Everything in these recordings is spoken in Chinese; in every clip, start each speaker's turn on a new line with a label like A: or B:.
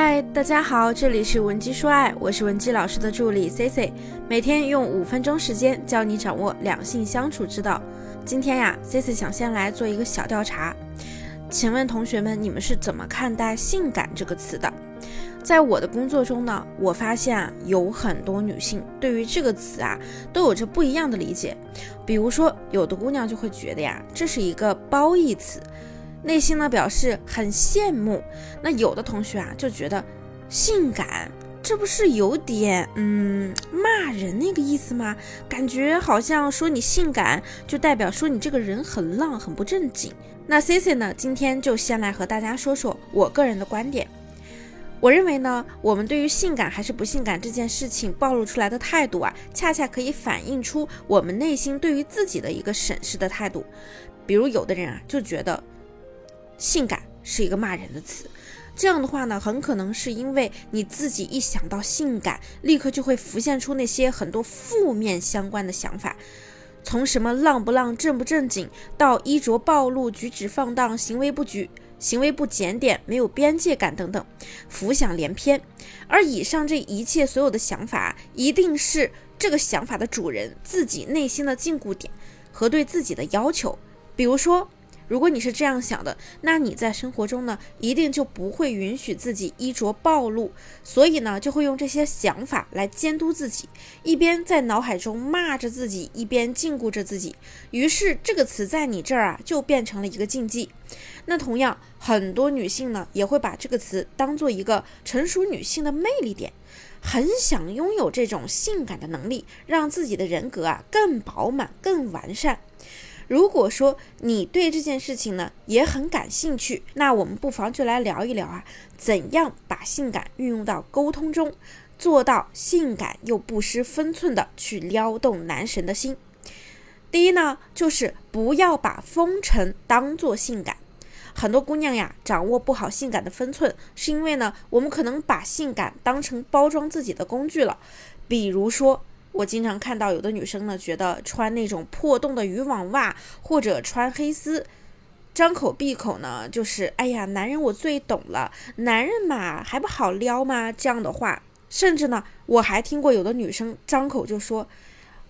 A: 嗨，大家好，这里是文姬说爱，我是文姬老师的助理 C C，每天用五分钟时间教你掌握两性相处之道。今天呀，C C 想先来做一个小调查，请问同学们，你们是怎么看待“性感”这个词的？在我的工作中呢，我发现啊，有很多女性对于这个词啊，都有着不一样的理解。比如说，有的姑娘就会觉得呀，这是一个褒义词。内心呢表示很羡慕，那有的同学啊就觉得性感，这不是有点嗯骂人那个意思吗？感觉好像说你性感就代表说你这个人很浪很不正经。那 C C 呢今天就先来和大家说说我个人的观点。我认为呢，我们对于性感还是不性感这件事情暴露出来的态度啊，恰恰可以反映出我们内心对于自己的一个审视的态度。比如有的人啊就觉得。性感是一个骂人的词，这样的话呢，很可能是因为你自己一想到性感，立刻就会浮现出那些很多负面相关的想法，从什么浪不浪、正不正经，到衣着暴露、举止放荡、行为不举、行为不检点、没有边界感等等，浮想联翩。而以上这一切所有的想法，一定是这个想法的主人自己内心的禁锢点和对自己的要求，比如说。如果你是这样想的，那你在生活中呢，一定就不会允许自己衣着暴露，所以呢，就会用这些想法来监督自己，一边在脑海中骂着自己，一边禁锢着自己。于是这个词在你这儿啊，就变成了一个禁忌。那同样，很多女性呢，也会把这个词当做一个成熟女性的魅力点，很想拥有这种性感的能力，让自己的人格啊更饱满、更完善。如果说你对这件事情呢也很感兴趣，那我们不妨就来聊一聊啊，怎样把性感运用到沟通中，做到性感又不失分寸的去撩动男神的心。第一呢，就是不要把风尘当做性感。很多姑娘呀，掌握不好性感的分寸，是因为呢，我们可能把性感当成包装自己的工具了，比如说。我经常看到有的女生呢，觉得穿那种破洞的渔网袜或者穿黑丝，张口闭口呢就是“哎呀，男人我最懂了，男人嘛还不好撩吗？”这样的话，甚至呢，我还听过有的女生张口就说：“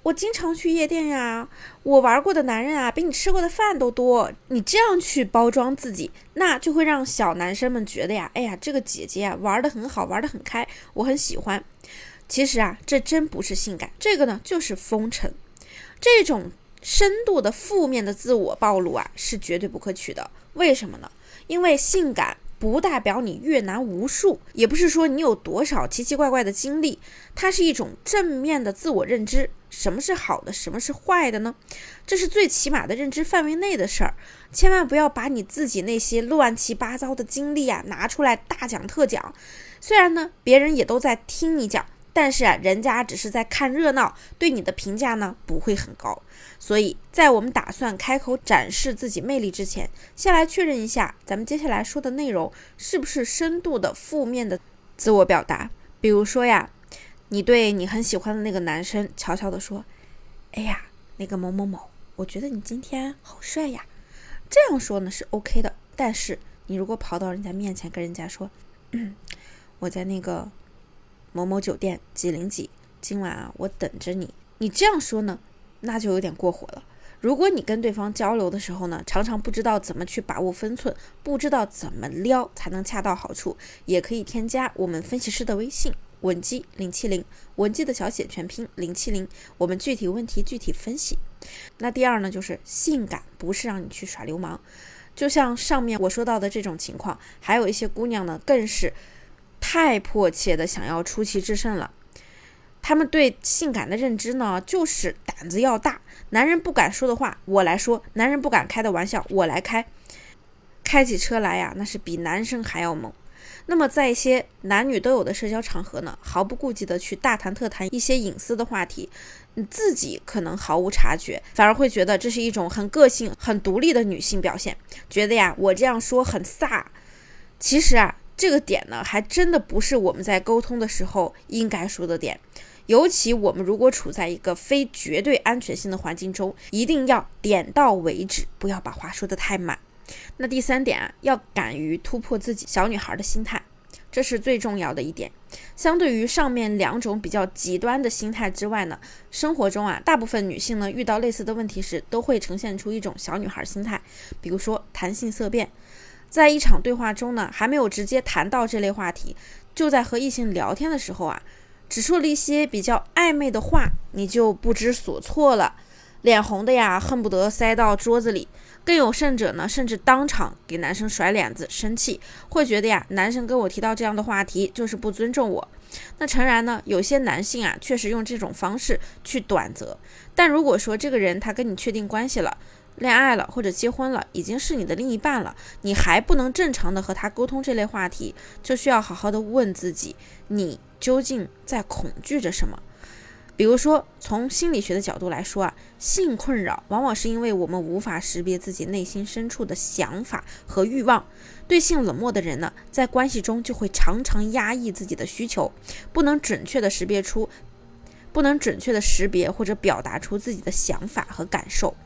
A: 我经常去夜店呀，我玩过的男人啊，比你吃过的饭都多。”你这样去包装自己，那就会让小男生们觉得呀：“哎呀，这个姐姐啊，玩的很好，玩的很开，我很喜欢。”其实啊，这真不是性感，这个呢就是风尘。这种深度的负面的自我暴露啊，是绝对不可取的。为什么呢？因为性感不代表你阅男无数，也不是说你有多少奇奇怪怪的经历，它是一种正面的自我认知。什么是好的，什么是坏的呢？这是最起码的认知范围内的事儿。千万不要把你自己那些乱七八糟的经历啊拿出来大讲特讲。虽然呢，别人也都在听你讲。但是啊，人家只是在看热闹，对你的评价呢不会很高。所以在我们打算开口展示自己魅力之前，先来确认一下咱们接下来说的内容是不是深度的负面的自我表达。比如说呀，你对你很喜欢的那个男生悄悄地说：“哎呀，那个某某某，我觉得你今天好帅呀。”这样说呢是 OK 的。但是你如果跑到人家面前跟人家说：“我在那个……”某某酒店几零几，今晚啊，我等着你。你这样说呢，那就有点过火了。如果你跟对方交流的时候呢，常常不知道怎么去把握分寸，不知道怎么撩才能恰到好处，也可以添加我们分析师的微信文姬零七零，文姬的小写全拼零七零，我们具体问题具体分析。那第二呢，就是性感不是让你去耍流氓，就像上面我说到的这种情况，还有一些姑娘呢，更是。太迫切的想要出奇制胜了，他们对性感的认知呢，就是胆子要大，男人不敢说的话我来说，男人不敢开的玩笑我来开，开起车来呀，那是比男生还要猛。那么在一些男女都有的社交场合呢，毫不顾忌的去大谈特谈一些隐私的话题，你自己可能毫无察觉，反而会觉得这是一种很个性、很独立的女性表现，觉得呀，我这样说很飒。其实啊。这个点呢，还真的不是我们在沟通的时候应该说的点。尤其我们如果处在一个非绝对安全性的环境中，一定要点到为止，不要把话说的太满。那第三点啊，要敢于突破自己小女孩的心态。这是最重要的一点。相对于上面两种比较极端的心态之外呢，生活中啊，大部分女性呢遇到类似的问题时，都会呈现出一种小女孩心态，比如说谈性色变。在一场对话中呢，还没有直接谈到这类话题，就在和异性聊天的时候啊，只说了一些比较暧昧的话，你就不知所措了，脸红的呀，恨不得塞到桌子里。更有甚者呢，甚至当场给男生甩脸子，生气，会觉得呀，男生跟我提到这样的话题就是不尊重我。那诚然呢，有些男性啊，确实用这种方式去短择。但如果说这个人他跟你确定关系了，恋爱了或者结婚了，已经是你的另一半了，你还不能正常的和他沟通这类话题，就需要好好的问自己，你究竟在恐惧着什么？比如说，从心理学的角度来说啊，性困扰往往是因为我们无法识别自己内心深处的想法和欲望。对性冷漠的人呢，在关系中就会常常压抑自己的需求，不能准确的识别出，不能准确的识别或者表达出自己的想法和感受。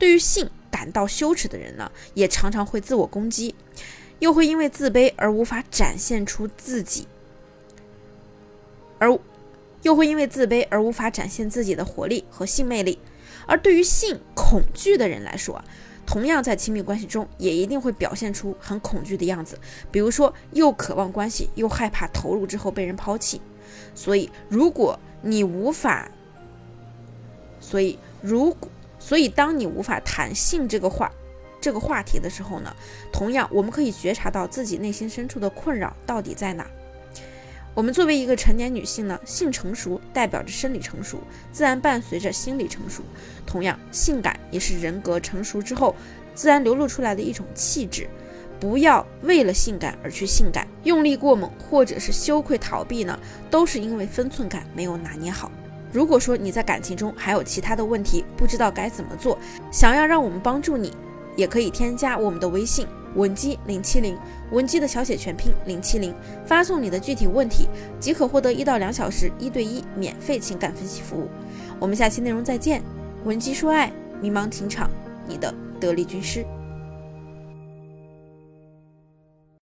A: 对于性感到羞耻的人呢，也常常会自我攻击，又会因为自卑而无法展现出自己，而。又会因为自卑而无法展现自己的活力和性魅力，而对于性恐惧的人来说，同样在亲密关系中也一定会表现出很恐惧的样子，比如说又渴望关系，又害怕投入之后被人抛弃。所以，如果你无法，所以如果，所以当你无法谈性这个话这个话题的时候呢，同样我们可以觉察到自己内心深处的困扰到底在哪。我们作为一个成年女性呢，性成熟代表着生理成熟，自然伴随着心理成熟。同样，性感也是人格成熟之后自然流露出来的一种气质。不要为了性感而去性感，用力过猛或者是羞愧逃避呢，都是因为分寸感没有拿捏好。如果说你在感情中还有其他的问题，不知道该怎么做，想要让我们帮助你。也可以添加我们的微信文姬零七零，文姬的小写全拼零七零，发送你的具体问题，即可获得一到两小时一对一免费情感分析服务。我们下期内容再见，文姬说爱，迷茫情场，你的得力军师。